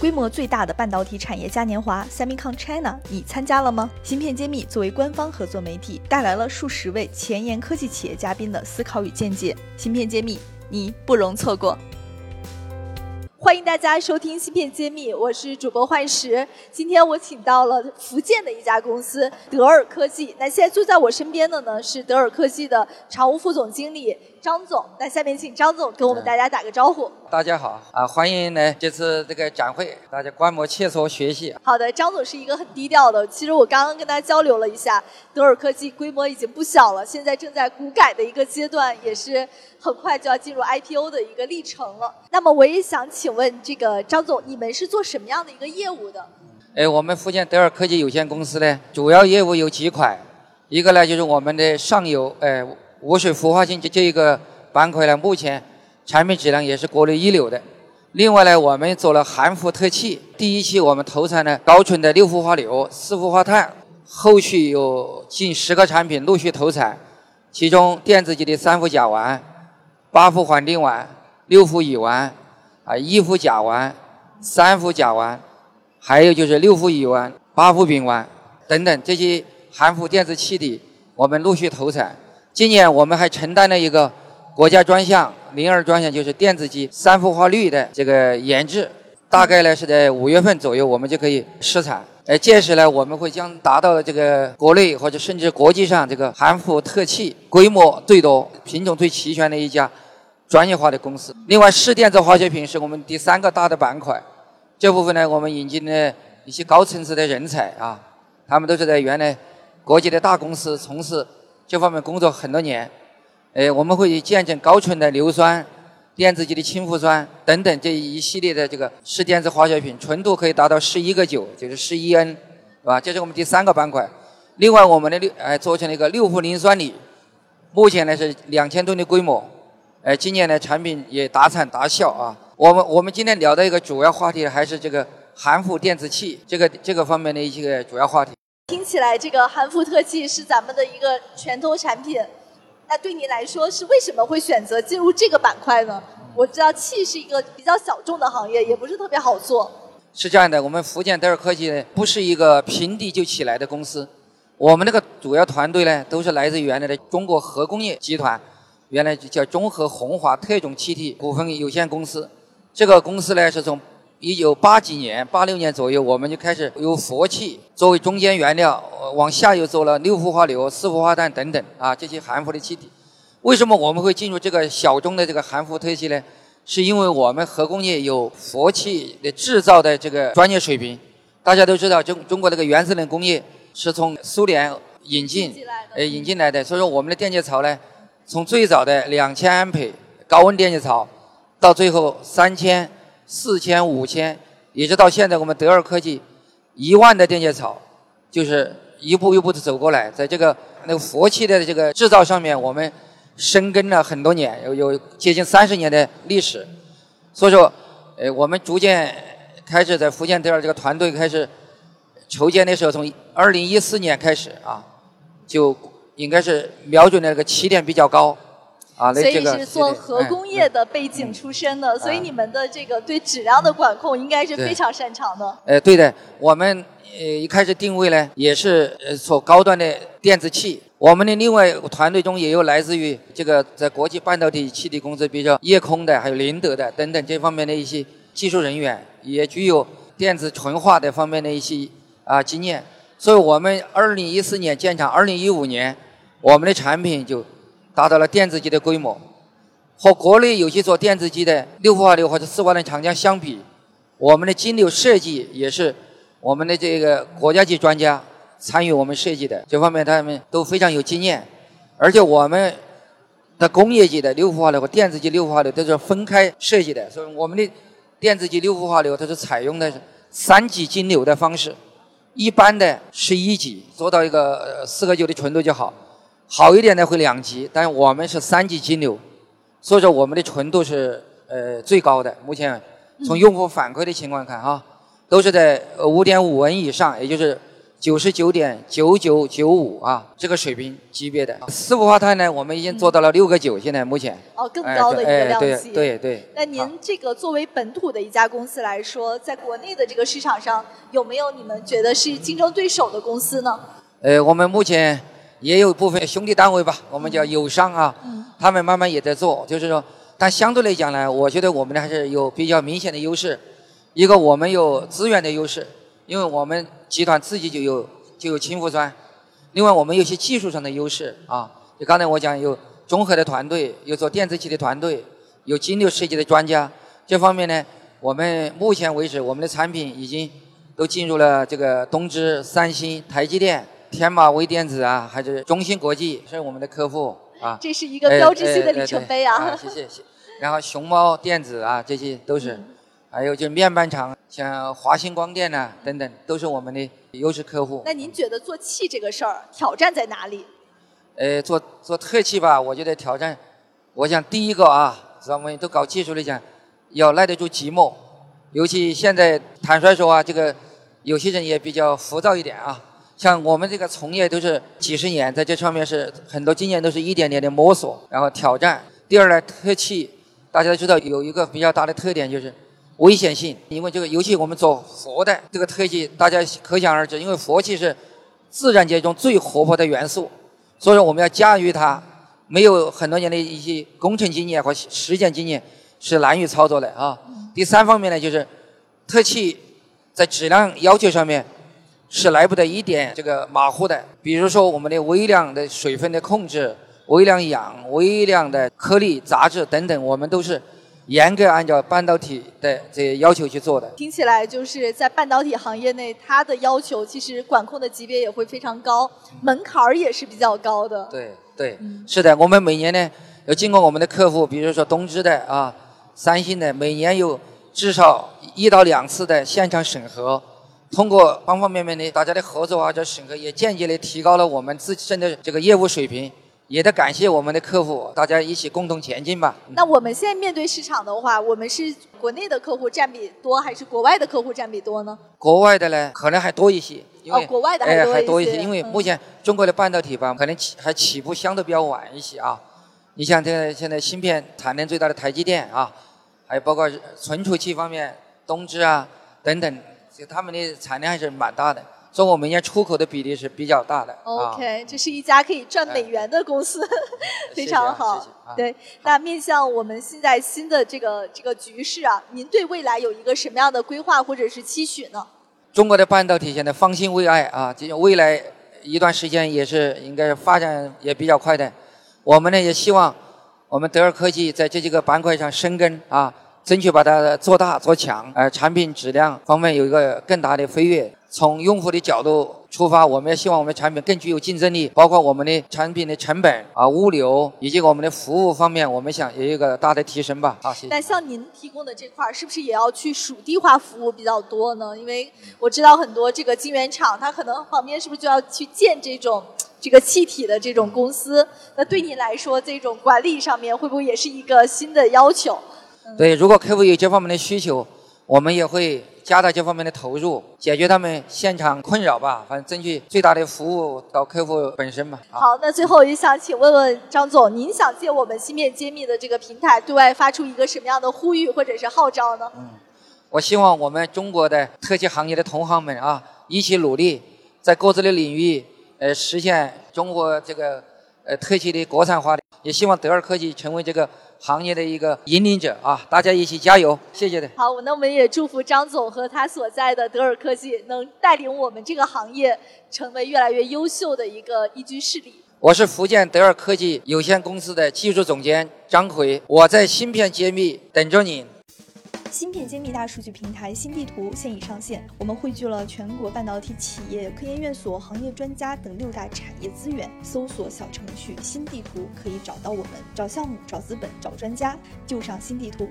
规模最大的半导体产业嘉年华 SemiCon China，你参加了吗？芯片揭秘作为官方合作媒体，带来了数十位前沿科技企业嘉宾的思考与见解。芯片揭秘，你不容错过。欢迎大家收听芯片揭秘，我是主播幻石。今天我请到了福建的一家公司德尔科技。那现在坐在我身边的呢是德尔科技的常务副总经理张总。那下面请张总跟我们大家打个招呼。大家好啊，欢迎来这次这个展会，大家观摩切磋学习。好的，张总是一个很低调的。其实我刚刚跟他交流了一下，德尔科技规模已经不小了，现在正在股改的一个阶段，也是很快就要进入 IPO 的一个历程了。那么我也想请问这个张总，你们是做什么样的一个业务的？哎，我们福建德尔科技有限公司呢，主要业务有几块，一个呢就是我们的上游，哎，无水氟化氢这这一个板块呢，目前产品质量也是国内一流的。另外呢，我们做了含氟特气，第一期我们投产了高纯的六氟化硫、四氟化碳，后续有近十个产品陆续投产，其中电子级的三氟甲烷、八氟环丁烷、六氟乙烷、啊一氟甲烷、三氟甲烷。还有就是六氟乙烷、八氟丙烷等等这些含氟电子气体，我们陆续投产。今年我们还承担了一个国家专项、零二专项，就是电子级三氟化氯的这个研制，大概呢是在五月份左右，我们就可以试产。呃，届时呢，我们会将达到这个国内或者甚至国际上这个含氟特气规模最多、品种最齐全的一家专业化的公司。另外，湿电子化学品是我们第三个大的板块。这部分呢，我们引进了一些高层次的人才啊，他们都是在原来国际的大公司从事这方面工作很多年。呃，我们会见证高纯的硫酸、电子级的氢氟酸等等这一系列的这个湿电子化学品，纯度可以达到十一个九，就是十一 N，是吧？这是我们第三个板块。另外，我们的六呃做成了一个六氟磷酸锂，目前呢是两千吨的规模，呃，今年呢产品也达产达效啊。我们我们今天聊的一个主要话题还是这个含氟电子气这个这个方面的一些主要话题。听起来这个含氟特气是咱们的一个拳头产品，那对你来说是为什么会选择进入这个板块呢？我知道气是一个比较小众的行业，也不是特别好做。是这样的，我们福建德尔科技呢不是一个平地就起来的公司，我们那个主要团队呢都是来自原来的中国核工业集团，原来叫中核红华特种气体股份有限公司。这个公司呢，是从一九八几年、八六年左右，我们就开始由氟气作为中间原料，往下游做了六氟化硫、四氟化碳等等啊这些含氟的气体。为什么我们会进入这个小众的这个含氟特气呢？是因为我们核工业有氟气的制造的这个专业水平。大家都知道，中中国这个原子能工业是从苏联引进呃引进来的，所以说我们的电解槽呢，从最早的两千安培高温电解槽。到最后三千、四千、五千，一直到现在我们德尔科技一万的电解槽，就是一步一步的走过来，在这个那个佛气的这个制造上面，我们深耕了很多年，有有接近三十年的历史。所以说，呃，我们逐渐开始在福建德尔这个团队开始筹建的时候，从二零一四年开始啊，就应该是瞄准那个起点比较高。所以是做核工业的背景出身的，所以你们的这个对质量的管控应该是非常擅长的。呃，对的，我们呃一开始定位呢也是呃做高端的电子器。我们的另外团队中也有来自于这个在国际半导体气体公司，比如说夜空的，还有宁德的等等这方面的一些技术人员，也具有电子纯化的方面的一些啊经验。所以我们二零一四年建厂，二零一五年我们的产品就。达到了电子级的规模，和国内有些做电子机的六氟化硫或者四氟化碳厂家相比，我们的金流设计也是我们的这个国家级专家参与我们设计的，这方面他们都非常有经验。而且我们的工业级的六氟化硫和电子级六氟化硫都是分开设计的，所以我们的电子级六氟化硫它是采用的三级金流的方式，一般的是一级，做到一个四个九的纯度就好。好一点的会两级，但是我们是三级金流，所以说我们的纯度是呃最高的。目前从用户反馈的情况看哈，都是在五点五文以上，也就是九十九点九九九五啊，这个水平级别的。四氟化碳呢，我们已经做到了六个九，现在目前。哦，更高的一个量级。对对对。那您这个作为本土的一家公司来说，在国内的这个市场上，有没有你们觉得是竞争对手的公司呢？呃，我们目前也有部分兄弟单位吧，我们叫友商啊，他们慢慢也在做，就是说，但相对来讲呢，我觉得我们呢还是有比较明显的优势。一个，我们有资源的优势。因为我们集团自己就有就有氢氟酸，另外我们有些技术上的优势啊，就刚才我讲有综合的团队，有做电子器的团队，有金六设计的专家，这方面呢，我们目前为止我们的产品已经都进入了这个东芝、三星、台积电、天马微电子啊，还是中芯国际是我们的客户啊。这是一个标志性的里程碑啊！谢谢谢。然后熊猫电子啊，这些都是。还有就是面板厂，像华星光电呐等等，都是我们的优势客户。那您觉得做气这个事儿挑战在哪里？呃，做做特气吧，我觉得挑战，我想第一个啊，咱们都搞技术来讲，要耐得住寂寞。尤其现在坦率说啊，这个有些人也比较浮躁一点啊。像我们这个从业都是几十年，在这上面是很多经验都是一点点的摸索，然后挑战。第二呢，特气，大家都知道有一个比较大的特点就是。危险性，因为这个尤其我们做佛的这个特技，大家可想而知，因为佛气是自然界中最活泼的元素，所以说我们要驾驭它，没有很多年的一些工程经验和实践经验是难于操作的啊。第三方面呢，就是特气在质量要求上面是来不得一点这个马虎的，比如说我们的微量的水分的控制、微量氧、微量的颗粒杂质等等，我们都是。严格按照半导体的这些要求去做的，听起来就是在半导体行业内，它的要求其实管控的级别也会非常高，门槛儿也是比较高的。对对，是的，我们每年呢要经过我们的客户，比如说东芝的啊、三星的，每年有至少一到两次的现场审核，通过方方面面的大家的合作啊，这审核也间接的提高了我们自身的这个业务水平。也得感谢我们的客户，大家一起共同前进吧。那我们现在面对市场的话，我们是国内的客户占比多，还是国外的客户占比多呢？国外的呢，可能还多一些。哦，国外的还多一些。因为目前中国的半导体吧，可能起还起步相对比较晚一些啊。你像这个现在芯片产能最大的台积电啊，还有包括存储器方面东芝啊等等，就他们的产量还是蛮大的。所以我们年出口的比例是比较大的。OK，这是一家可以赚美元的公司，非常好。对，那面向我们现在新的这个这个局势啊，您对未来有一个什么样的规划或者是期许呢？中国的半导体现在方兴未艾啊，这未来一段时间也是应该发展也比较快的。我们呢也希望我们德尔科技在这几个板块上深耕啊，争取把它做大做强，呃，产品质量方面有一个更大的飞跃。从用户的角度出发，我们也希望我们的产品更具有竞争力，包括我们的产品的成本啊、物流以及我们的服务方面，我们想也有一个大的提升吧。好，谢。那像您提供的这块儿，是不是也要去属地化服务比较多呢？因为我知道很多这个晶圆厂，它可能旁边是不是就要去建这种这个气体的这种公司？那对您来说，这种管理上面会不会也是一个新的要求？对，如果客户有这方面的需求，我们也会。加大这方面的投入，解决他们现场困扰吧，反正争取最大的服务到客户本身吧。好，那最后也想请问问张总，您想借我们芯片揭秘的这个平台，对外发出一个什么样的呼吁或者是号召呢？嗯，我希望我们中国的特技行业的同行们啊，一起努力，在各自的领域，呃，实现中国这个呃特技的国产化。也希望德尔科技成为这个。行业的一个引领者啊，大家一起加油！谢谢的。好，那我们也祝福张总和他所在的德尔科技能带领我们这个行业成为越来越优秀的一个一居势力。我是福建德尔科技有限公司的技术总监张奎，我在芯片揭秘等着你。芯片揭秘大数据平台新地图现已上线，我们汇聚了全国半导体企业、科研院所、行业专家等六大产业资源。搜索小程序“新地图”可以找到我们，找项目、找资本、找专家，就上新地图。